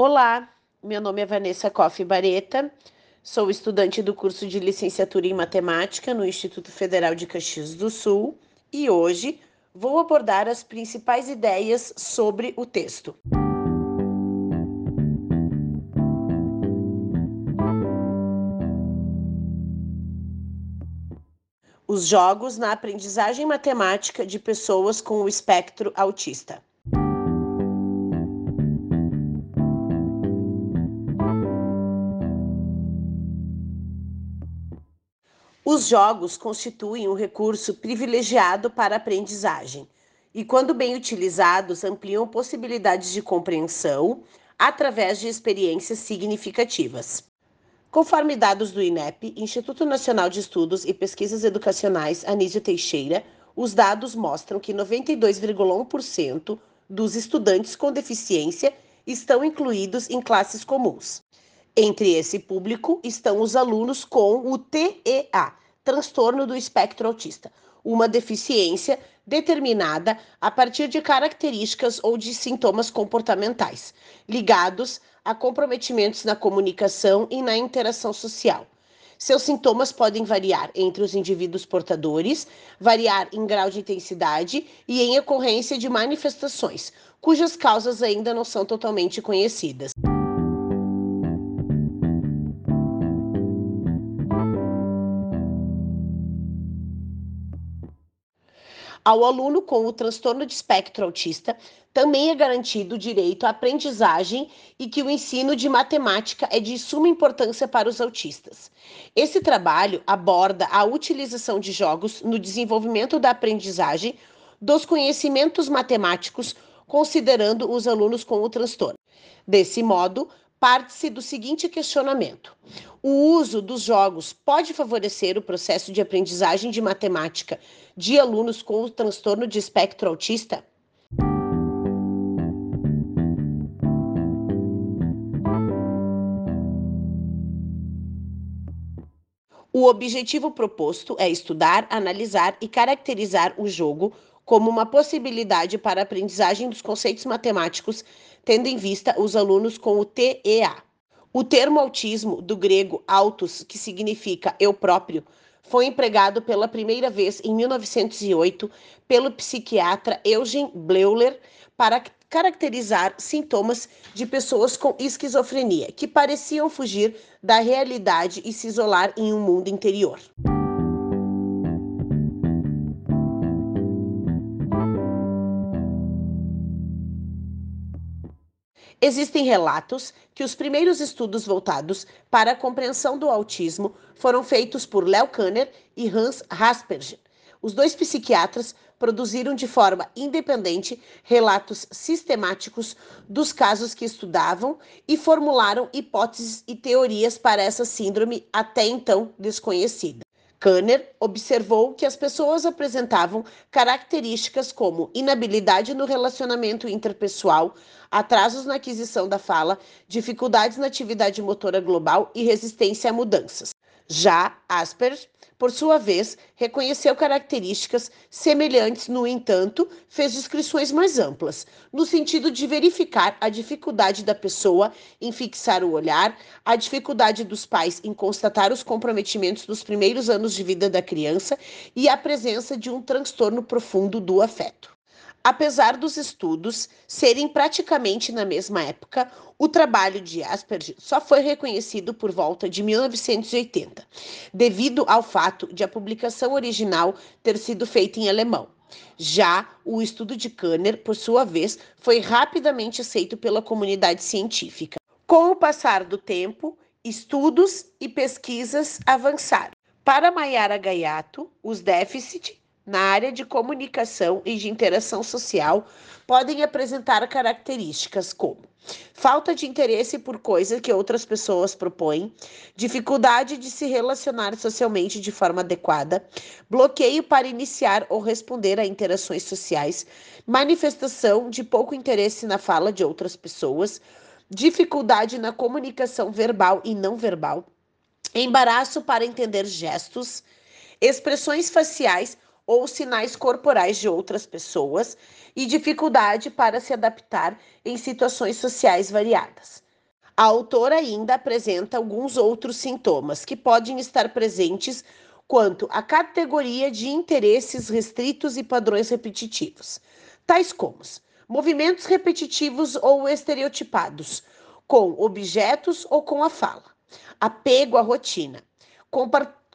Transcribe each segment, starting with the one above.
Olá, meu nome é Vanessa Koff Bareta, sou estudante do curso de licenciatura em matemática no Instituto Federal de Caxias do Sul e hoje vou abordar as principais ideias sobre o texto. Os jogos na aprendizagem matemática de pessoas com o espectro autista. Os jogos constituem um recurso privilegiado para a aprendizagem e, quando bem utilizados, ampliam possibilidades de compreensão através de experiências significativas. Conforme dados do INEP, Instituto Nacional de Estudos e Pesquisas Educacionais Anísio Teixeira, os dados mostram que 92,1% dos estudantes com deficiência estão incluídos em classes comuns. Entre esse público estão os alunos com o TEA, transtorno do espectro autista, uma deficiência determinada a partir de características ou de sintomas comportamentais ligados a comprometimentos na comunicação e na interação social. Seus sintomas podem variar entre os indivíduos portadores, variar em grau de intensidade e em ocorrência de manifestações, cujas causas ainda não são totalmente conhecidas. Ao aluno com o transtorno de espectro autista também é garantido o direito à aprendizagem e que o ensino de matemática é de suma importância para os autistas. Esse trabalho aborda a utilização de jogos no desenvolvimento da aprendizagem dos conhecimentos matemáticos, considerando os alunos com o transtorno. Desse modo, parte-se do seguinte questionamento: o uso dos jogos pode favorecer o processo de aprendizagem de matemática de alunos com o transtorno de espectro autista? O objetivo proposto é estudar, analisar e caracterizar o jogo como uma possibilidade para a aprendizagem dos conceitos matemáticos, tendo em vista os alunos com o TEA. O termo autismo, do grego autos, que significa eu próprio, foi empregado pela primeira vez em 1908 pelo psiquiatra Eugen Bleuler para caracterizar sintomas de pessoas com esquizofrenia, que pareciam fugir da realidade e se isolar em um mundo interior. Existem relatos que os primeiros estudos voltados para a compreensão do autismo foram feitos por Léo Kanner e Hans Asperger. Os dois psiquiatras produziram de forma independente relatos sistemáticos dos casos que estudavam e formularam hipóteses e teorias para essa síndrome até então desconhecida. Kanner observou que as pessoas apresentavam características como inabilidade no relacionamento interpessoal, atrasos na aquisição da fala, dificuldades na atividade motora global e resistência a mudanças. Já Asperger, por sua vez, reconheceu características semelhantes, no entanto, fez descrições mais amplas, no sentido de verificar a dificuldade da pessoa em fixar o olhar, a dificuldade dos pais em constatar os comprometimentos dos primeiros anos de vida da criança e a presença de um transtorno profundo do afeto. Apesar dos estudos serem praticamente na mesma época, o trabalho de Asperger só foi reconhecido por volta de 1980, devido ao fato de a publicação original ter sido feita em alemão. Já o estudo de Kanner, por sua vez, foi rapidamente aceito pela comunidade científica. Com o passar do tempo, estudos e pesquisas avançaram. Para Mayara Gaiato, os déficits na área de comunicação e de interação social podem apresentar características como falta de interesse por coisas que outras pessoas propõem, dificuldade de se relacionar socialmente de forma adequada, bloqueio para iniciar ou responder a interações sociais, manifestação de pouco interesse na fala de outras pessoas, dificuldade na comunicação verbal e não verbal, embaraço para entender gestos, expressões faciais ou sinais corporais de outras pessoas e dificuldade para se adaptar em situações sociais variadas. A autora ainda apresenta alguns outros sintomas que podem estar presentes quanto à categoria de interesses restritos e padrões repetitivos, tais como movimentos repetitivos ou estereotipados, com objetos ou com a fala, apego à rotina,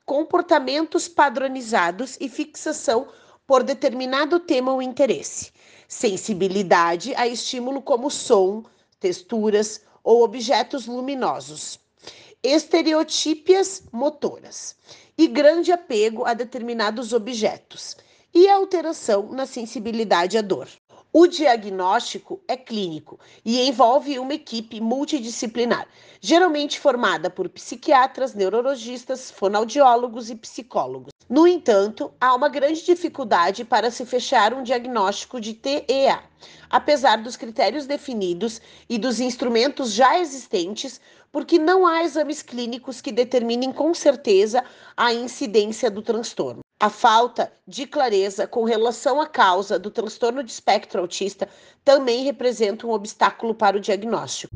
comportamentos padronizados e fixação por determinado tema ou interesse, sensibilidade a estímulo como som, texturas ou objetos luminosos, estereotípias motoras. E grande apego a determinados objetos. E alteração na sensibilidade à dor. O diagnóstico é clínico e envolve uma equipe multidisciplinar, geralmente formada por psiquiatras, neurologistas, fonoaudiólogos e psicólogos. No entanto, há uma grande dificuldade para se fechar um diagnóstico de TEA, apesar dos critérios definidos e dos instrumentos já existentes, porque não há exames clínicos que determinem com certeza a incidência do transtorno. A falta de clareza com relação à causa do transtorno de espectro autista também representa um obstáculo para o diagnóstico.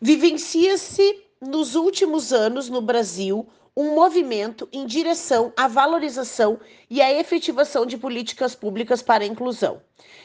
Vivencia-se nos últimos anos no Brasil um movimento em direção à valorização e à efetivação de políticas públicas para a inclusão.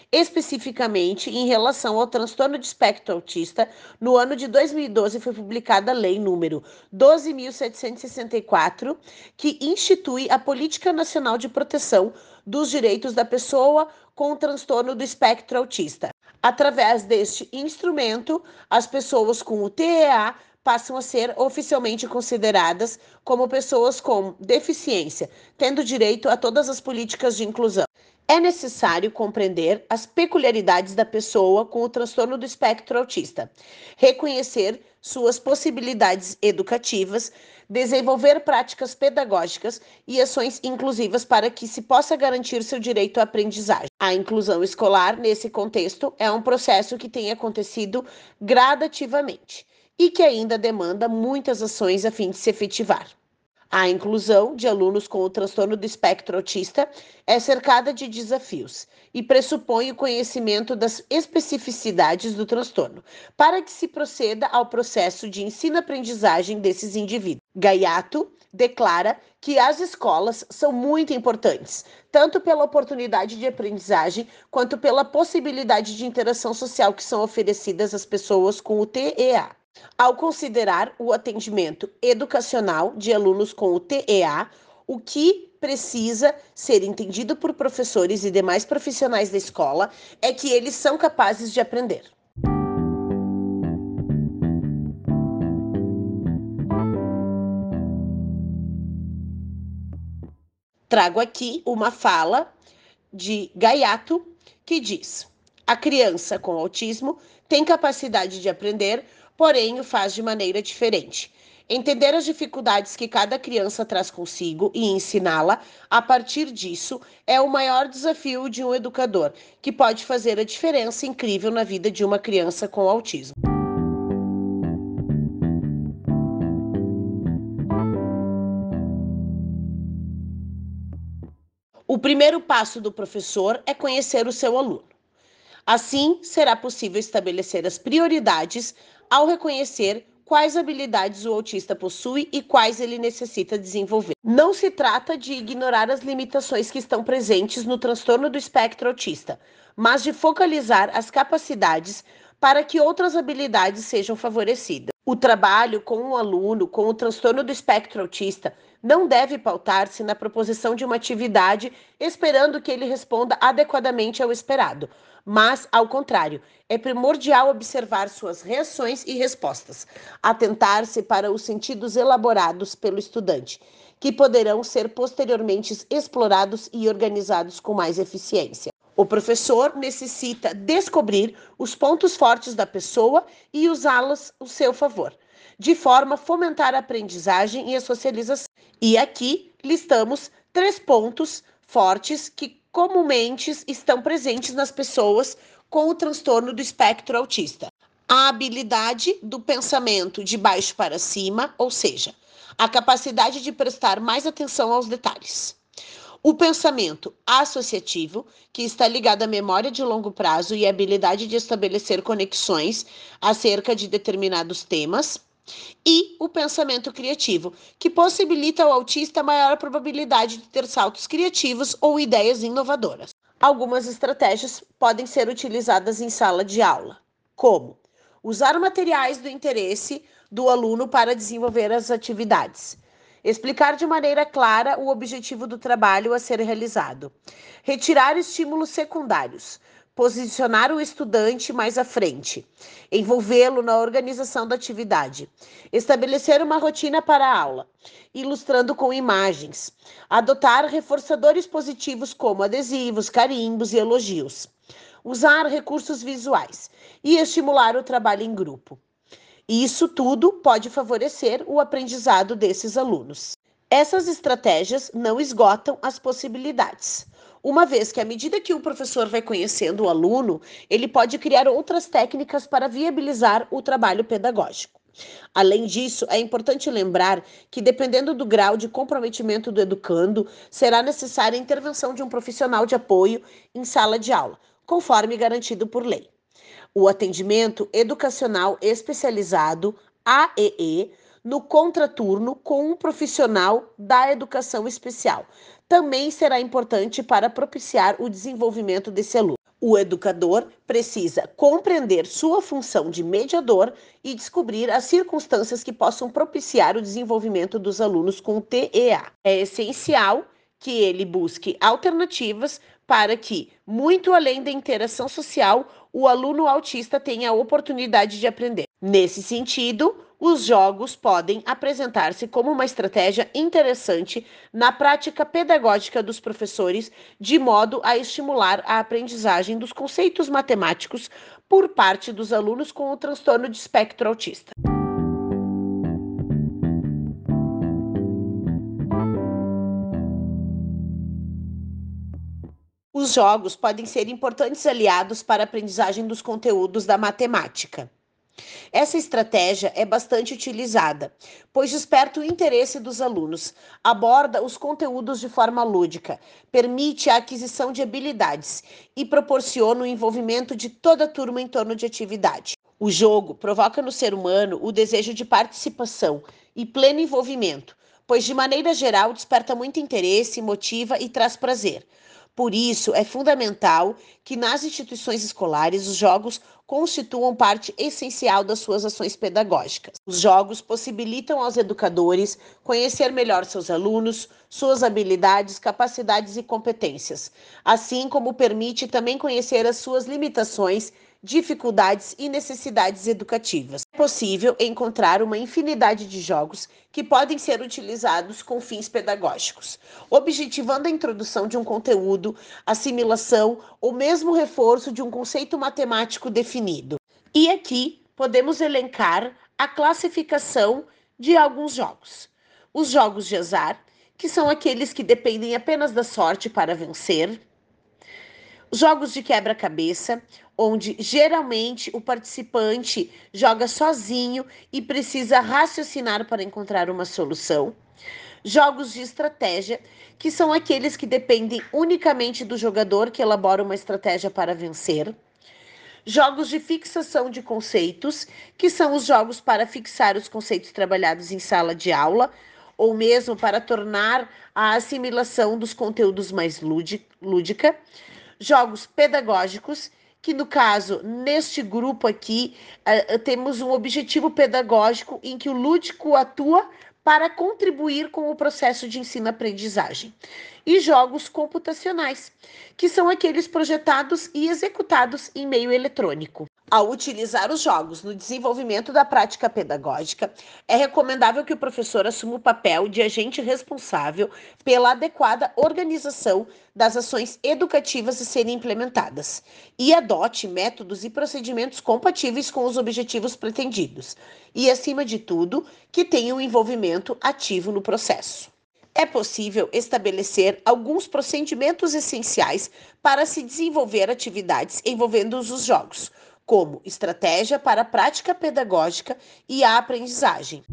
Especificamente em relação ao transtorno de espectro autista, no ano de 2012 foi publicada a Lei número 12.764, que institui a Política Nacional de Proteção dos Direitos da Pessoa com transtorno do espectro autista. Através deste instrumento, as pessoas com o TEA passam a ser oficialmente consideradas como pessoas com deficiência, tendo direito a todas as políticas de inclusão. É necessário compreender as peculiaridades da pessoa com o transtorno do espectro autista, reconhecer suas possibilidades educativas, desenvolver práticas pedagógicas e ações inclusivas para que se possa garantir seu direito à aprendizagem. A inclusão escolar, nesse contexto, é um processo que tem acontecido gradativamente e que ainda demanda muitas ações a fim de se efetivar. A inclusão de alunos com o transtorno do espectro autista é cercada de desafios e pressupõe o conhecimento das especificidades do transtorno, para que se proceda ao processo de ensino-aprendizagem desses indivíduos. Gaiato declara que as escolas são muito importantes, tanto pela oportunidade de aprendizagem quanto pela possibilidade de interação social que são oferecidas às pessoas com o TEA. Ao considerar o atendimento educacional de alunos com o TEA, o que precisa ser entendido por professores e demais profissionais da escola é que eles são capazes de aprender. Trago aqui uma fala de Gaiato que diz: a criança com autismo tem capacidade de aprender porém o faz de maneira diferente. Entender as dificuldades que cada criança traz consigo e ensiná-la a partir disso é o maior desafio de um educador, que pode fazer a diferença incrível na vida de uma criança com autismo. O primeiro passo do professor é conhecer o seu aluno. Assim, será possível estabelecer as prioridades ao reconhecer quais habilidades o autista possui e quais ele necessita desenvolver. Não se trata de ignorar as limitações que estão presentes no transtorno do espectro autista, mas de focalizar as capacidades para que outras habilidades sejam favorecidas. O trabalho com um aluno com o transtorno do espectro autista não deve pautar-se na proposição de uma atividade esperando que ele responda adequadamente ao esperado, mas, ao contrário, é primordial observar suas reações e respostas, atentar-se para os sentidos elaborados pelo estudante, que poderão ser posteriormente explorados e organizados com mais eficiência. O professor necessita descobrir os pontos fortes da pessoa e usá-los ao seu favor, de forma a fomentar a aprendizagem e a socialização. E aqui listamos três pontos fortes que comumente estão presentes nas pessoas com o transtorno do espectro autista. A habilidade do pensamento de baixo para cima, ou seja, a capacidade de prestar mais atenção aos detalhes. O pensamento associativo, que está ligado à memória de longo prazo e à habilidade de estabelecer conexões acerca de determinados temas. E o pensamento criativo, que possibilita ao autista maior probabilidade de ter saltos criativos ou ideias inovadoras. Algumas estratégias podem ser utilizadas em sala de aula, como usar materiais do interesse do aluno para desenvolver as atividades, explicar de maneira clara o objetivo do trabalho a ser realizado, retirar estímulos secundários, posicionar o estudante mais à frente, envolvê-lo na organização da atividade, estabelecer uma rotina para a aula, ilustrando com imagens, adotar reforçadores positivos como adesivos, carimbos e elogios, usar recursos visuais e estimular o trabalho em grupo. Isso tudo pode favorecer o aprendizado desses alunos. Essas estratégias não esgotam as possibilidades uma vez que, à medida que o professor vai conhecendo o aluno, ele pode criar outras técnicas para viabilizar o trabalho pedagógico. Além disso, é importante lembrar que, dependendo do grau de comprometimento do educando, será necessária a intervenção de um profissional de apoio em sala de aula, conforme garantido por lei. O atendimento educacional especializado, AEE, no contraturno com um profissional da educação especial, também será importante para propiciar o desenvolvimento desse aluno. O educador precisa compreender sua função de mediador e descobrir as circunstâncias que possam propiciar o desenvolvimento dos alunos com TEA. É essencial que ele busque alternativas para que, muito além da interação social, o aluno autista tenha a oportunidade de aprender. Nesse sentido, os jogos podem apresentar-se como uma estratégia interessante na prática pedagógica dos professores, de modo a estimular a aprendizagem dos conceitos matemáticos por parte dos alunos com o transtorno de espectro autista. Os jogos podem ser importantes aliados para a aprendizagem dos conteúdos da matemática. Essa estratégia é bastante utilizada, pois desperta o interesse dos alunos, aborda os conteúdos de forma lúdica, permite a aquisição de habilidades e proporciona o envolvimento de toda a turma em torno de atividade. O jogo provoca no ser humano o desejo de participação e pleno envolvimento, pois de maneira geral desperta muito interesse, motiva e traz prazer. Por isso, é fundamental que nas instituições escolares os jogos constituam parte essencial das suas ações pedagógicas. Os jogos possibilitam aos educadores conhecer melhor seus alunos, suas habilidades, capacidades e competências, assim como permite também conhecer as suas limitações dificuldades e necessidades educativas. É possível encontrar uma infinidade de jogos que podem ser utilizados com fins pedagógicos, objetivando a introdução de um conteúdo, assimilação ou mesmo reforço de um conceito matemático definido. E aqui podemos elencar a classificação de alguns jogos. Os jogos de azar, que são aqueles que dependem apenas da sorte para vencer. Jogos de quebra-cabeça, onde geralmente o participante joga sozinho e precisa raciocinar para encontrar uma solução. Jogos de estratégia, que são aqueles que dependem unicamente do jogador que elabora uma estratégia para vencer. Jogos de fixação de conceitos, que são os jogos para fixar os conceitos trabalhados em sala de aula, ou mesmo para tornar a assimilação dos conteúdos mais lúdica. Jogos pedagógicos, que no caso, neste grupo aqui, uh, temos um objetivo pedagógico em que o lúdico atua para contribuir com o processo de ensino-aprendizagem. E jogos computacionais, que são aqueles projetados e executados em meio eletrônico. Ao utilizar os jogos no desenvolvimento da prática pedagógica, é recomendável que o professor assuma o papel de agente responsável pela adequada organização das ações educativas a serem implementadas e adote métodos e procedimentos compatíveis com os objetivos pretendidos, e, acima de tudo, que tenha um envolvimento ativo no processo. É possível estabelecer alguns procedimentos essenciais para se desenvolver atividades envolvendo os jogos, como estratégia para a prática pedagógica e a aprendizagem.